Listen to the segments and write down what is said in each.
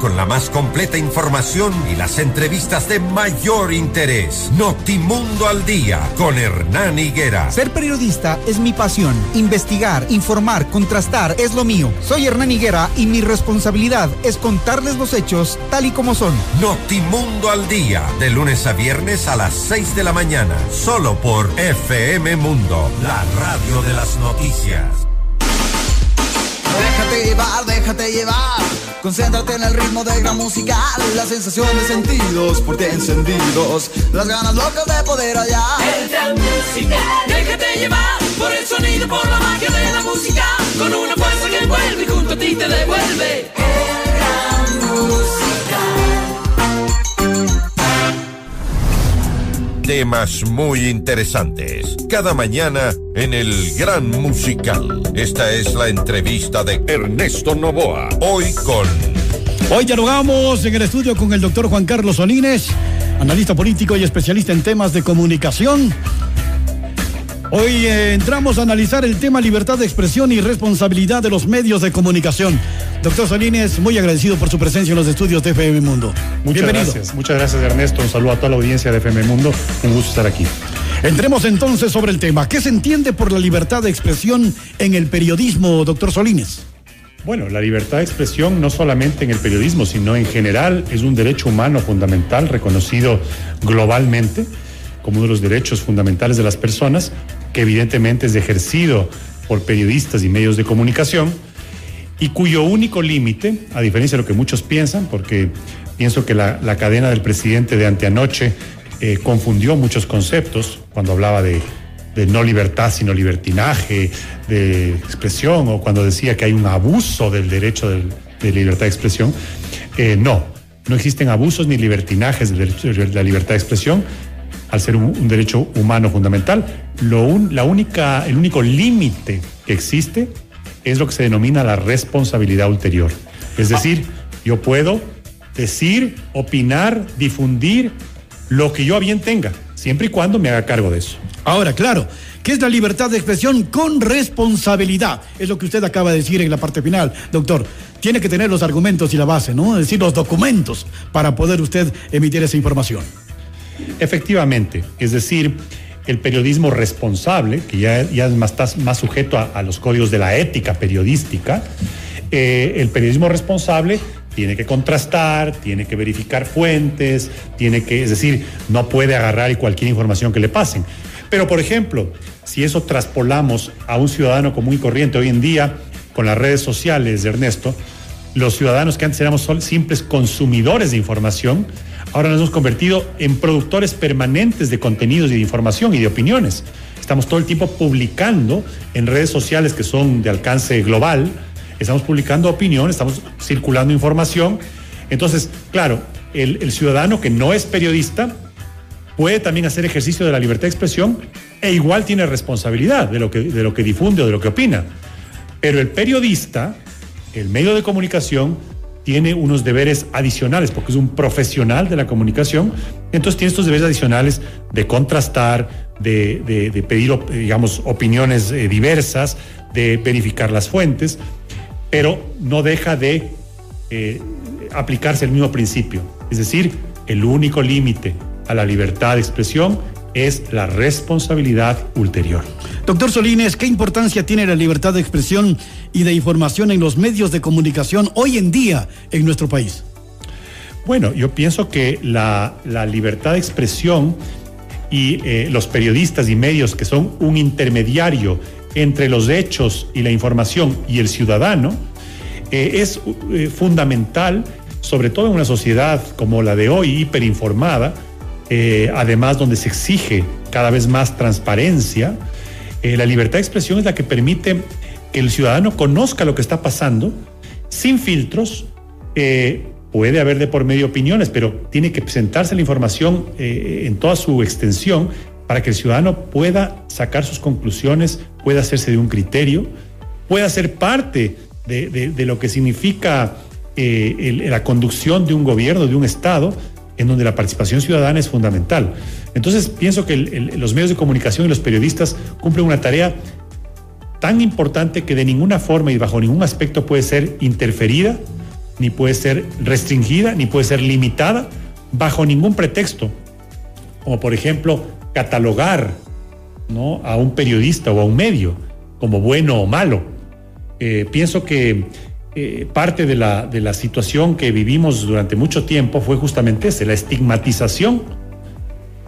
con la más completa información y las entrevistas de mayor interés. Notimundo al día con Hernán Higuera. Ser periodista es mi pasión. Investigar, informar, contrastar es lo mío. Soy Hernán Higuera y mi responsabilidad es contarles los hechos tal y como son. Notimundo al día, de lunes a viernes a las 6 de la mañana, solo por FM Mundo, la radio de las noticias. Déjate llevar, déjate llevar. Concéntrate en el ritmo de gran musical. La sensación de sentidos por ti encendidos. Las ganas locas de poder hallar. El gran musical. Déjate llevar por el sonido, por la magia de la música. Con una fuerza que envuelve y junto a ti te devuelve. Temas muy interesantes. Cada mañana en el Gran Musical. Esta es la entrevista de Ernesto Novoa. Hoy con... Hoy dialogamos en el estudio con el doctor Juan Carlos Solines, analista político y especialista en temas de comunicación. Hoy eh, entramos a analizar el tema libertad de expresión y responsabilidad de los medios de comunicación. Doctor Solines, muy agradecido por su presencia en los estudios de FM Mundo. Muchas Bienvenido. gracias, muchas gracias Ernesto. Un saludo a toda la audiencia de FM Mundo. Un gusto estar aquí. Entremos entonces sobre el tema. ¿Qué se entiende por la libertad de expresión en el periodismo, doctor Solines? Bueno, la libertad de expresión no solamente en el periodismo, sino en general es un derecho humano fundamental reconocido globalmente como uno de los derechos fundamentales de las personas, que evidentemente es ejercido por periodistas y medios de comunicación y cuyo único límite, a diferencia de lo que muchos piensan, porque pienso que la, la cadena del presidente de anteanoche eh, confundió muchos conceptos cuando hablaba de, de, no libertad, sino libertinaje, de expresión, o cuando decía que hay un abuso del derecho de, de libertad de expresión. Eh, no, no existen abusos ni libertinajes de la libertad de expresión al ser un, un derecho humano fundamental. Lo un, la única, el único límite que existe es lo que se denomina la responsabilidad ulterior. Es decir, yo puedo decir, opinar, difundir lo que yo a bien tenga, siempre y cuando me haga cargo de eso. Ahora, claro, ¿qué es la libertad de expresión con responsabilidad? Es lo que usted acaba de decir en la parte final, doctor. Tiene que tener los argumentos y la base, ¿no? Es decir, los documentos para poder usted emitir esa información. Efectivamente, es decir, el periodismo responsable, que ya, más, está más sujeto a, los códigos de la ética periodística, eh, el periodismo responsable tiene que contrastar, tiene que verificar fuentes, tiene que, es decir, no puede agarrar cualquier información que le pasen. Pero, por ejemplo, si eso traspolamos a un ciudadano común y corriente hoy en día, con las redes sociales, Ernesto, los ciudadanos que antes éramos simples consumidores de información, ahora nos hemos convertido en productores permanentes de contenidos y de información y de opiniones. Estamos todo el tiempo publicando en redes sociales que son de alcance global, estamos publicando opinión, estamos circulando información. Entonces, claro, el, ciudadano que no es periodista puede también hacer ejercicio de la libertad de expresión e igual tiene responsabilidad de lo que difunde o de lo que opina. Pero el periodista, el medio de comunicación, tiene unos deberes adicionales, porque es un profesional de la comunicación, entonces tiene estos deberes adicionales de contrastar, de, pedir, digamos, opiniones eh, diversas, de verificar las fuentes, pero no deja de eh, aplicarse el mismo principio. Es decir, el único límite a la libertad de expresión es la responsabilidad ulterior. Doctor Solines, ¿qué importancia tiene la libertad de expresión y de información en los medios de comunicación hoy en día en nuestro país? Bueno, yo pienso que la, la libertad de expresión y eh, los periodistas y medios que son un intermediario entre los hechos y la información y el ciudadano eh, es eh, fundamental, sobre todo en una sociedad como la de hoy, hiperinformada, eh, además donde se exige cada vez más transparencia. la libertad de expresión es la que permite que el ciudadano conozca lo que está pasando sin filtros. puede haber de por medio opiniones, pero tiene que presentarse la información en toda su extensión para que el ciudadano pueda sacar sus conclusiones, pueda hacerse de un criterio, pueda ser parte de, lo que significa eh, la conducción de un gobierno, de un Estado, en donde la participación ciudadana es fundamental. Entonces, pienso que los medios de comunicación y los periodistas cumplen una tarea tan importante que de ninguna forma y bajo ningún aspecto puede ser interferida ni puede ser restringida, ni puede ser limitada bajo ningún pretexto, como por ejemplo catalogar a un periodista o a un medio como bueno o malo. Eh, pienso que eh, parte de la, de la situación que vivimos durante mucho tiempo fue justamente ese, la estigmatización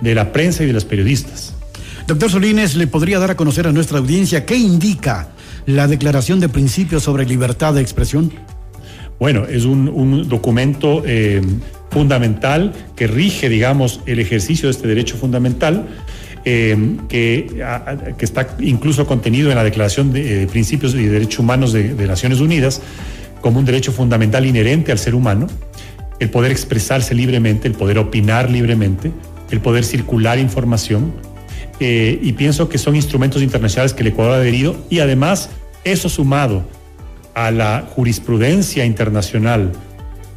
de la prensa y de los periodistas. Doctor Solines, ¿le podría dar a conocer a nuestra audiencia qué indica la Declaración de Principios sobre Libertad de Expresión? Bueno, es un, un documento eh, fundamental que rige, digamos, el ejercicio de este derecho fundamental. Eh, que, está incluso contenido en la Declaración de eh, Principios y Derechos Humanos de, de, Naciones Unidas como un derecho fundamental inherente al ser humano, el poder expresarse libremente, el poder opinar libremente, el poder circular información, eh, y pienso que son instrumentos internacionales que el Ecuador ha adherido, y además eso sumado a la jurisprudencia internacional,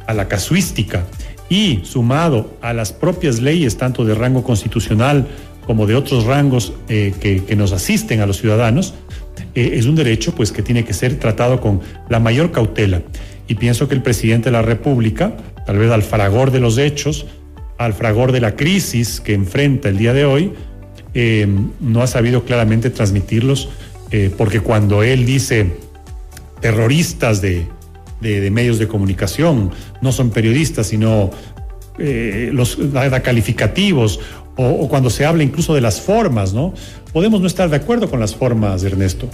a la casuística, y sumado a las propias leyes, tanto de rango constitucional como de otros rangos eh, que, nos asisten a los ciudadanos, eh, es un derecho pues, que tiene que ser tratado con la mayor cautela. Y pienso que el presidente de la República, tal vez al fragor de los hechos, al fragor de la crisis que enfrenta el día de hoy, eh, no ha sabido claramente transmitirlos, porque cuando él dice terroristas de, de, medios de comunicación, no son periodistas, sino los da calificativos, o, cuando se habla incluso de las formas, ¿no? Podemos no estar de acuerdo con las formas, Ernesto.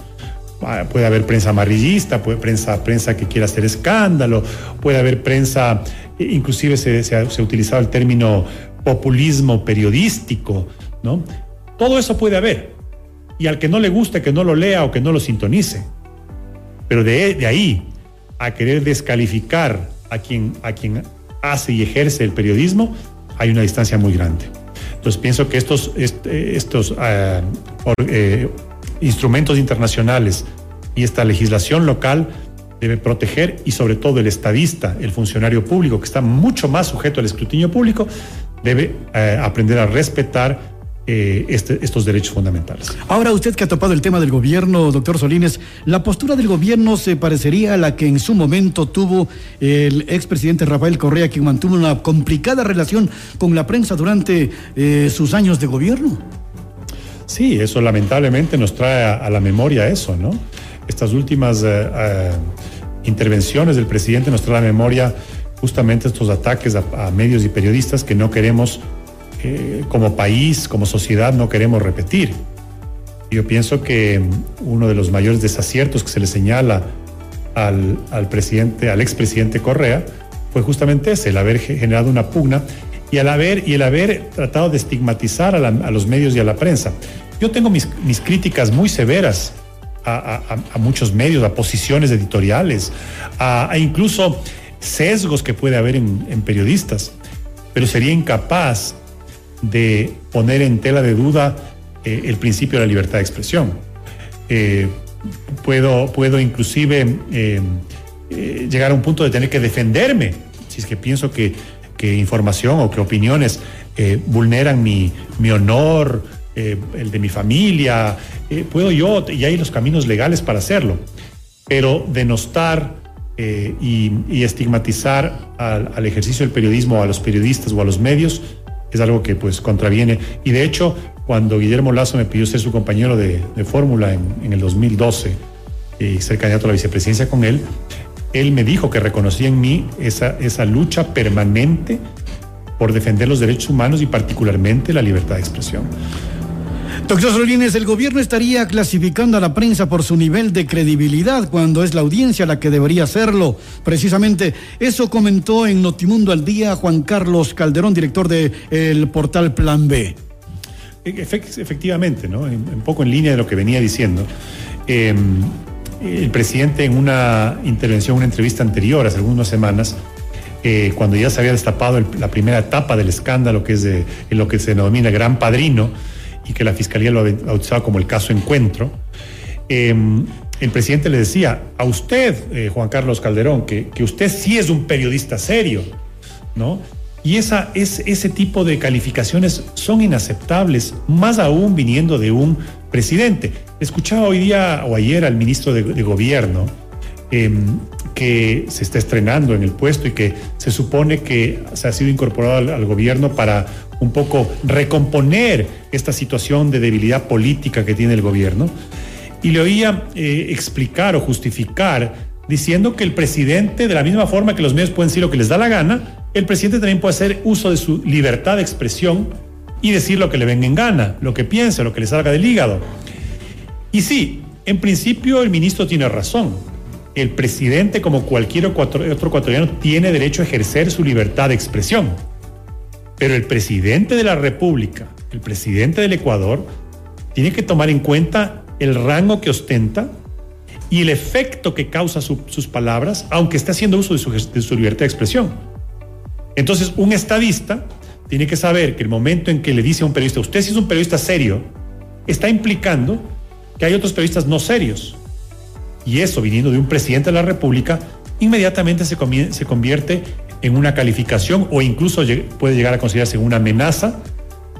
Ah, puede haber prensa amarillista, prensa, prensa que quiera hacer escándalo, puede haber prensa, inclusive se, se, ha, se ha utilizado el término populismo periodístico, ¿no? Todo eso puede haber. Y al que no le guste, que no lo lea o que no lo sintonice. Pero de, de ahí a querer descalificar a quien, a quien hace y ejerce el periodismo, hay una distancia muy grande. Entonces pienso que estos, estos uh, eh, instrumentos internacionales y esta legislación local debe proteger y sobre todo el estadista, el funcionario público que está mucho más sujeto al escrutinio público, debe uh, aprender a respetar eh, este, estos derechos fundamentales. Ahora usted que ha topado el tema del gobierno, doctor Solines, ¿la postura del gobierno se parecería a la que en su momento tuvo el expresidente Rafael Correa, quien mantuvo una complicada relación con la prensa durante eh, sus años de gobierno? Sí, eso lamentablemente nos trae a, a la memoria eso, ¿no? Estas últimas uh, intervenciones del presidente nos trae a la memoria justamente estos ataques a, a medios y periodistas que no queremos eh, como país, como sociedad, no queremos repetir. Yo pienso que uno de los mayores desaciertos que se le señala al, al presidente, al expresidente Correa, fue justamente ese, el haber generado una pugna y el haber, y el haber tratado de estigmatizar a, la, a los medios y a la prensa. Yo tengo mis, mis críticas muy severas a, a, a, muchos medios, a posiciones editoriales, a, incluso sesgos que puede haber en, en periodistas, pero sería incapaz de poner en tela de duda eh, el principio de la libertad de expresión. Eh, puedo, puedo inclusive eh, llegar a un punto de tener que defenderme si es que pienso que, que información o que opiniones vulneran mi, mi honor, el de mi familia. puedo yo, y hay los caminos legales para hacerlo, pero denostar y, estigmatizar al ejercicio del periodismo, a los periodistas o a los medios, es algo que pues contraviene. Y de hecho, cuando Guillermo Lazo me pidió ser su compañero de, fórmula en, en, el 2012 y ser candidato a la vicepresidencia con él, él me dijo que reconocía en mí esa, esa lucha permanente por defender los derechos humanos y particularmente la libertad de expresión. Doctor Solines, el gobierno estaría clasificando a la prensa por su nivel de credibilidad cuando es la audiencia la que debería hacerlo. Precisamente eso comentó en Notimundo al día Juan Carlos Calderón, director del de portal Plan B. Efectivamente, ¿no? un poco en línea de lo que venía diciendo. Eh, el presidente en una intervención, una entrevista anterior, hace algunas semanas, eh, cuando ya se había destapado la primera etapa del escándalo, que es de, en lo que se denomina Gran Padrino, y que la fiscalía lo bautizaba como el caso Encuentro, eh, el presidente le decía a usted, eh, Juan Carlos Calderón, que, que, usted sí es un periodista serio, ¿no? Y esa, es, ese tipo de calificaciones son inaceptables, más aún viniendo de un presidente. Escuchaba hoy día o ayer al ministro de Gobierno em, que se está estrenando en el puesto y que se supone que se ha sido incorporado al, gobierno para un poco recomponer esta situación de debilidad política que tiene el gobierno. Y le oía eh, explicar o justificar diciendo que el presidente, de la misma forma que los medios pueden decir lo que les da la gana, el presidente también puede hacer uso de su libertad de expresión y decir lo que le venga en gana, lo que piense, lo que le salga del hígado. Y sí, en principio el ministro tiene razón. El presidente, como cualquier otro ecuatoriano, tiene derecho a ejercer su libertad de expresión. Pero el presidente de la República, el presidente del Ecuador, tiene que tomar en cuenta el rango que ostenta y el efecto que causa su, sus palabras, aunque esté haciendo uso de su, de su libertad de expresión. Entonces, un estadista tiene que saber que el momento en que le dice a un periodista, usted si es un periodista serio, está implicando que hay otros periodistas no serios. Y eso, viniendo de un presidente de la República, inmediatamente se, convierte en una calificación o incluso puede llegar a considerarse una amenaza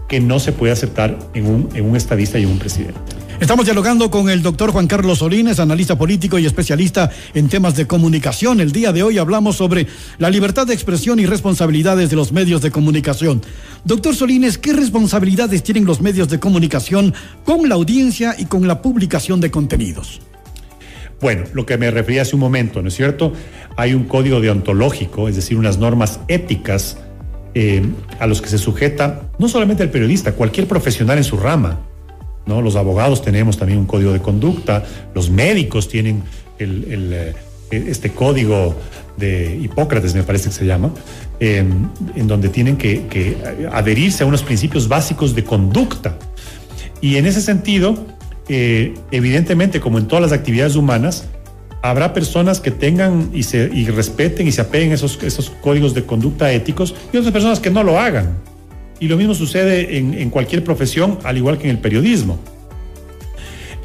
que no se puede aceptar en un, en un estadista y en un presidente. Estamos dialogando con el doctor Juan Carlos Solines, analista político y especialista en temas de comunicación. El día de hoy hablamos sobre la libertad de expresión y responsabilidades de los medios de comunicación. Doctor Solines, ¿qué responsabilidades tienen los medios de comunicación con la audiencia y con la publicación de contenidos? Bueno, lo que me refería hace un momento, ¿no es cierto? Hay un código deontológico, es decir, unas normas éticas eh, a los que se sujeta no solamente el periodista, cualquier profesional en su rama. ¿no? Los abogados tenemos también un código de conducta, los médicos tienen eh, este código de Hipócrates, me parece que se llama, eh, en donde tienen que adherirse a unos principios básicos de conducta. Y en ese sentido, eh, evidentemente, como en todas las actividades humanas, habrá personas que tengan y, respeten y se apeguen esos, esos códigos de conducta éticos y otras personas que no lo hagan. Y lo mismo sucede en, cualquier profesión, al igual que en el periodismo.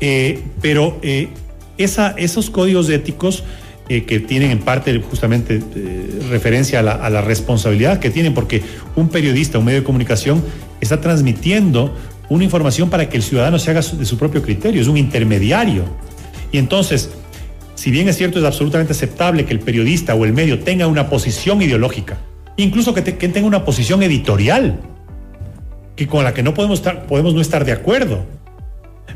Eh, pero eh, esos códigos éticos que tienen en parte justamente referencia a la responsabilidad que tienen, porque un periodista, un medio de comunicación, está transmitiendo una información para que el ciudadano se haga de su propio criterio, es un intermediario. Y entonces, si bien es cierto, es absolutamente aceptable que el periodista o el medio tenga una posición ideológica, incluso que, te, que tenga una posición editorial, que con la que no podemos, estar, no estar de acuerdo.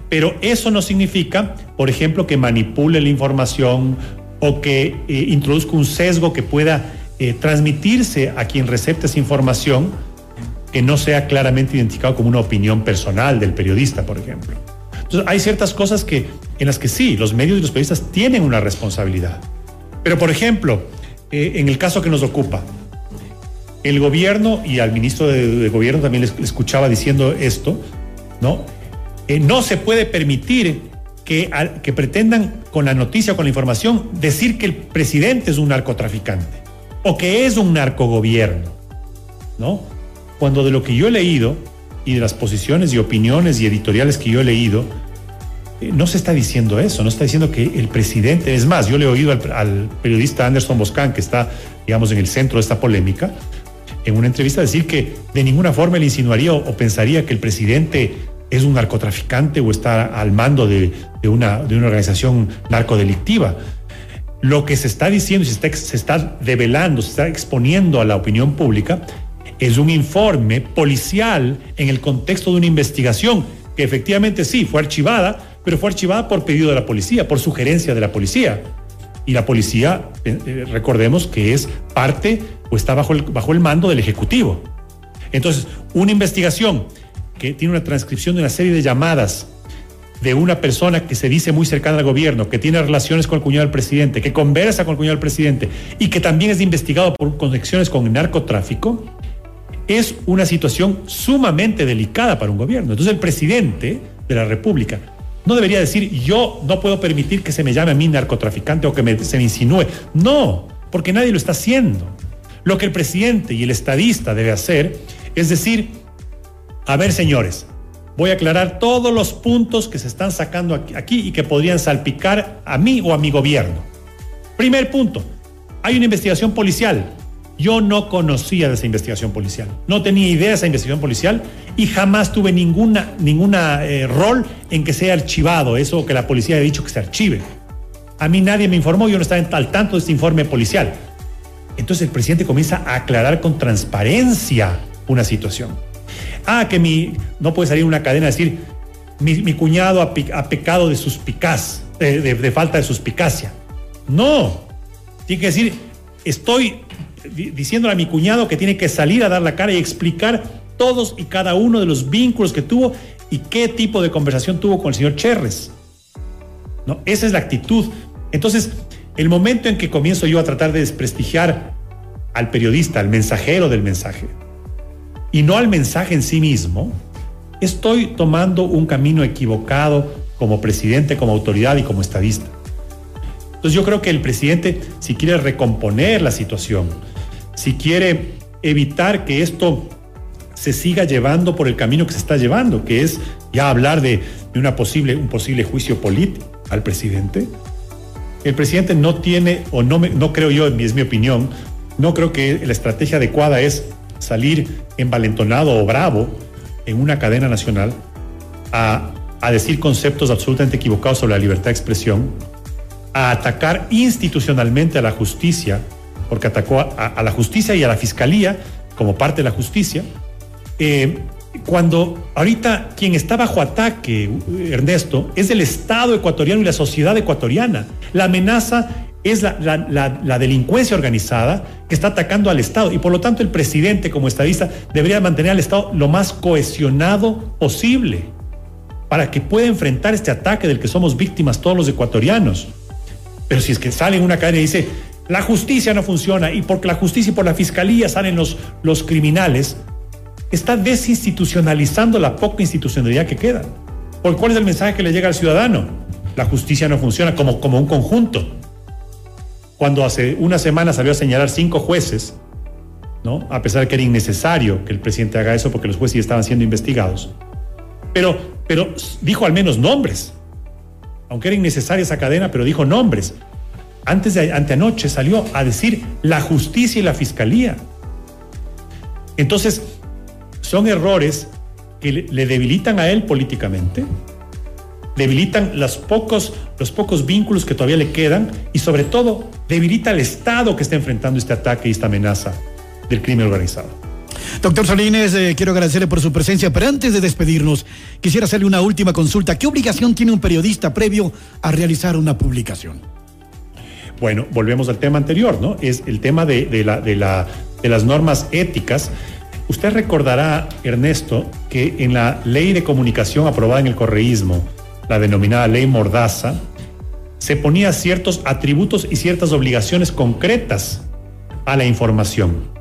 Pero eso no significa, por ejemplo, que manipule la información o que eh, introduzca un sesgo que pueda eh, transmitirse a quien recepte esa información que no sea claramente identificado como una opinión personal del periodista, por ejemplo. Entonces, hay ciertas cosas que, en las que sí, los medios y los periodistas tienen una responsabilidad. Pero, por ejemplo, eh, en el caso que nos ocupa, el gobierno y al ministro de, gobierno también le escuchaba diciendo esto, ¿no? Eh, no se puede permitir que, que pretendan con la noticia o con la información decir que el presidente es un narcotraficante o que es un narcogobierno, ¿no? Cuando de lo que yo he leído y de las posiciones y opiniones y editoriales que yo he leído, eh, no se está diciendo eso, no está diciendo que el presidente, es más, yo le he oído al, al periodista Anderson Boscan, que está, digamos, en el centro de esta polémica, en una entrevista decir que de ninguna forma le insinuaría o, o pensaría que el presidente es un narcotraficante o está al mando de, de, una, de una organización narcodelictiva. Lo que se está diciendo y se está, se está develando, se está exponiendo a la opinión pública es un informe policial en el contexto de una investigación que efectivamente sí fue archivada, pero fue archivada por pedido de la policía, por sugerencia de la policía. Y la policía, eh, recordemos que es parte o está bajo el, bajo el mando del Ejecutivo. Entonces, una investigación que tiene una transcripción de una serie de llamadas de una persona que se dice muy cercana al gobierno, que tiene relaciones con el cuñado del presidente, que conversa con el cuñado del presidente y que también es investigado por conexiones con el narcotráfico, es una situación sumamente delicada para un gobierno. Entonces el presidente de la República no debería decir yo no puedo permitir que se me llame a mí narcotraficante o que me, se me insinúe. No, porque nadie lo está haciendo. Lo que el presidente y el estadista debe hacer es decir, a ver señores, voy a aclarar todos los puntos que se están sacando aquí, aquí y que podrían salpicar a mí o a mi gobierno. Primer punto, hay una investigación policial yo no conocía de esa investigación policial, no tenía idea de esa investigación policial y jamás tuve ninguna, ninguna eh, rol en que sea archivado eso que la policía ha dicho que se archive. A mí nadie me informó, yo no estaba al tanto de este informe policial. Entonces el presidente comienza a aclarar con transparencia una situación. Ah, que mi, no puede salir una cadena a decir, mi, cuñado ha, pecado de suspicaz, de, de, falta de suspicacia. No, tiene que decir, estoy diciéndole a mi cuñado que tiene que salir a dar la cara y explicar todos y cada uno de los vínculos que tuvo y qué tipo de conversación tuvo con el señor Cherres. ¿No? Esa es la actitud. Entonces, el momento en que comienzo yo a tratar de desprestigiar al periodista, al mensajero del mensaje, y no al mensaje en sí mismo, estoy tomando un camino equivocado como presidente, como autoridad y como estadista. Entonces yo creo que el presidente, si quiere recomponer la situación, si quiere evitar que esto se siga llevando por el camino que se está llevando, que es ya hablar de, una posible, un posible juicio político al presidente. El presidente no tiene, o no, no creo yo, es mi opinión, no creo que la estrategia adecuada es salir envalentonado o bravo en una cadena nacional a, decir conceptos absolutamente equivocados sobre la libertad de expresión, a atacar institucionalmente a la justicia, porque atacó a la justicia y a la fiscalía como parte de la justicia, eh, cuando ahorita quien está bajo ataque, Ernesto, es el Estado ecuatoriano y la sociedad ecuatoriana. La amenaza es la, delincuencia organizada que está atacando al Estado y por lo tanto el presidente como estadista debería mantener al Estado lo más cohesionado posible para que pueda enfrentar este ataque del que somos víctimas todos los ecuatorianos. Pero si es que sale en una cadena y dice, la justicia no funciona y porque la justicia y por la fiscalía salen los, los criminales, está desinstitucionalizando la poca institucionalidad que queda. ¿Por cuál es el mensaje que le llega al ciudadano? La justicia no funciona como, como un conjunto. Cuando hace una semana salió a señalar cinco jueces, ¿no? a pesar de que era innecesario que el presidente haga eso porque los jueces ya estaban siendo investigados. Pero, pero dijo al menos nombres. Aunque era innecesaria esa cadena, pero dijo nombres. Antes de anteanoche salió a decir la justicia y la fiscalía. Entonces, son errores que le debilitan a él políticamente, debilitan los pocos, los pocos vínculos que todavía le quedan y sobre todo debilita al Estado que está enfrentando este ataque y esta amenaza del crimen organizado. Doctor Solines, eh, quiero agradecerle por su presencia, pero antes de despedirnos, quisiera hacerle una última consulta. ¿Qué obligación tiene un periodista previo a realizar una publicación? Bueno, volvemos al tema anterior, ¿no? Es el tema de, la, de, la, de las normas éticas Usted recordará, Ernesto, que en la ley de comunicación aprobada en el correísmo, la denominada ley Mordaza, se ponía ciertos atributos y ciertas obligaciones concretas a la información.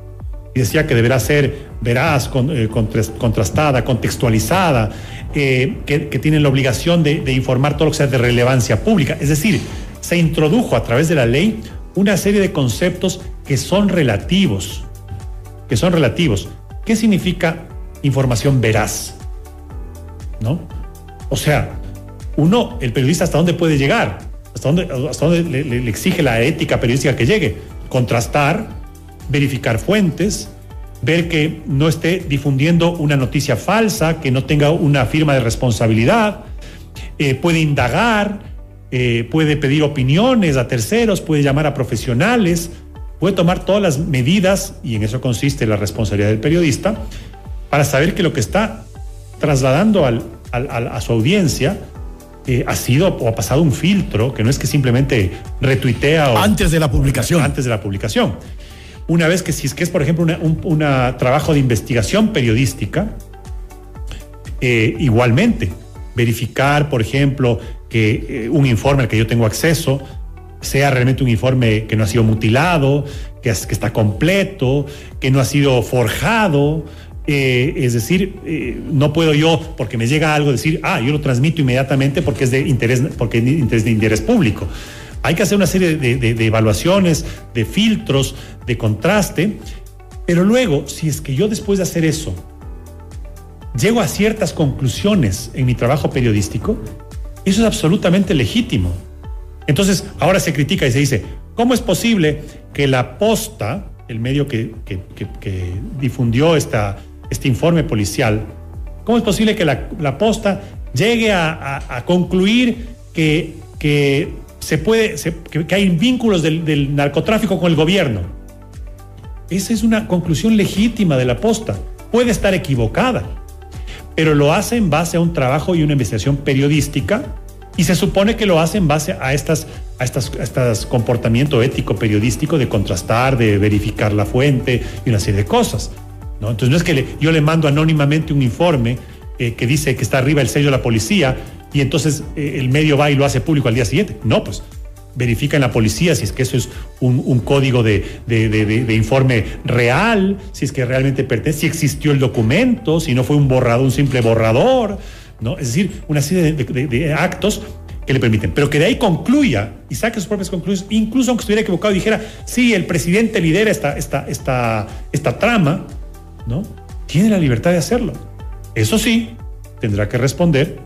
Decía que deberá ser veraz, eh, contrastada, contextualizada, eh, que, tienen la obligación de, de informar todo lo que sea de relevancia pública. Es decir, se introdujo a través de la ley una serie de conceptos que son relativos, que son relativos. ¿Qué significa información veraz? ¿No? O sea, uno, el periodista, ¿hasta dónde puede llegar? ¿Hasta dónde, hasta dónde le, exige la ética periodística que llegue? Contrastar, verificar fuentes, ver que no esté difundiendo una noticia falsa, que no tenga una firma de responsabilidad, eh, puede indagar, eh, puede pedir opiniones a terceros, puede llamar a profesionales, puede tomar todas las medidas, y en eso consiste la responsabilidad del periodista, para saber que lo que está trasladando a su audiencia eh, ha sido o ha pasado un filtro, que no es que simplemente retuitea o... Antes de la publicación. Antes de la publicación. Una vez que si es que es, por ejemplo, un trabajo de investigación periodística, eh, igualmente, verificar, por ejemplo, que eh, un informe al que yo tengo acceso sea realmente un informe que no ha sido mutilado, que, está completo, que no ha sido forjado. Eh, es decir, eh, no puedo yo, porque me llega algo, decir, ah, yo lo transmito inmediatamente porque es de interés, porque es de interés, de interés público. Hay que hacer una serie de, de evaluaciones, de filtros, de contraste, pero luego, si es que yo después de hacer eso, llego a ciertas conclusiones en mi trabajo periodístico, eso es absolutamente legítimo. Entonces, ahora se critica y se dice, ¿cómo es posible que la posta, el medio que, difundió esta, este informe policial, cómo es posible que la, posta llegue a, concluir que, se puede, que, que hay vínculos del, del narcotráfico con el gobierno. Esa es una conclusión legítima de la posta. Puede estar equivocada, pero lo hace en base a un trabajo y una investigación periodística y se supone que lo hace en base a estas a estas, a estas comportamiento ético periodístico de contrastar, de verificar la fuente y una serie de cosas. ¿no? Entonces no es que yo le mando anónimamente un informe eh, que dice que está arriba el sello de la policía y entonces eh, el medio va y lo hace público al día siguiente. No, pues verifica en la policía si es que eso es un, código de, informe real, si es que realmente pertenece, si existió el documento, si no fue un borrador, un simple borrador, ¿no? Es decir, una serie de actos que le permiten, pero que de ahí concluya y saque sus propias conclusiones, incluso aunque estuviera equivocado y dijera, sí, el presidente lidera esta, esta, esta, esta trama, ¿no? Tiene la libertad de hacerlo. Eso sí, tendrá que responder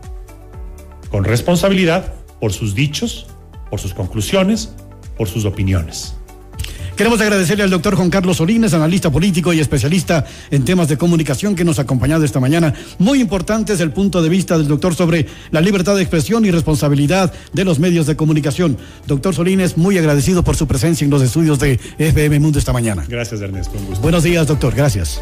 con responsabilidad por sus dichos, por sus conclusiones, por sus opiniones. Queremos agradecerle al doctor Juan Carlos Solines, analista político y especialista en temas de comunicación que nos ha acompañado esta mañana. Muy importante es el punto de vista del doctor sobre la libertad de expresión y responsabilidad de los medios de comunicación. Doctor Solines, muy agradecido por su presencia en los estudios de FM Mundo esta mañana. Gracias, Ernesto. Un gusto. Buenos días, doctor. Gracias.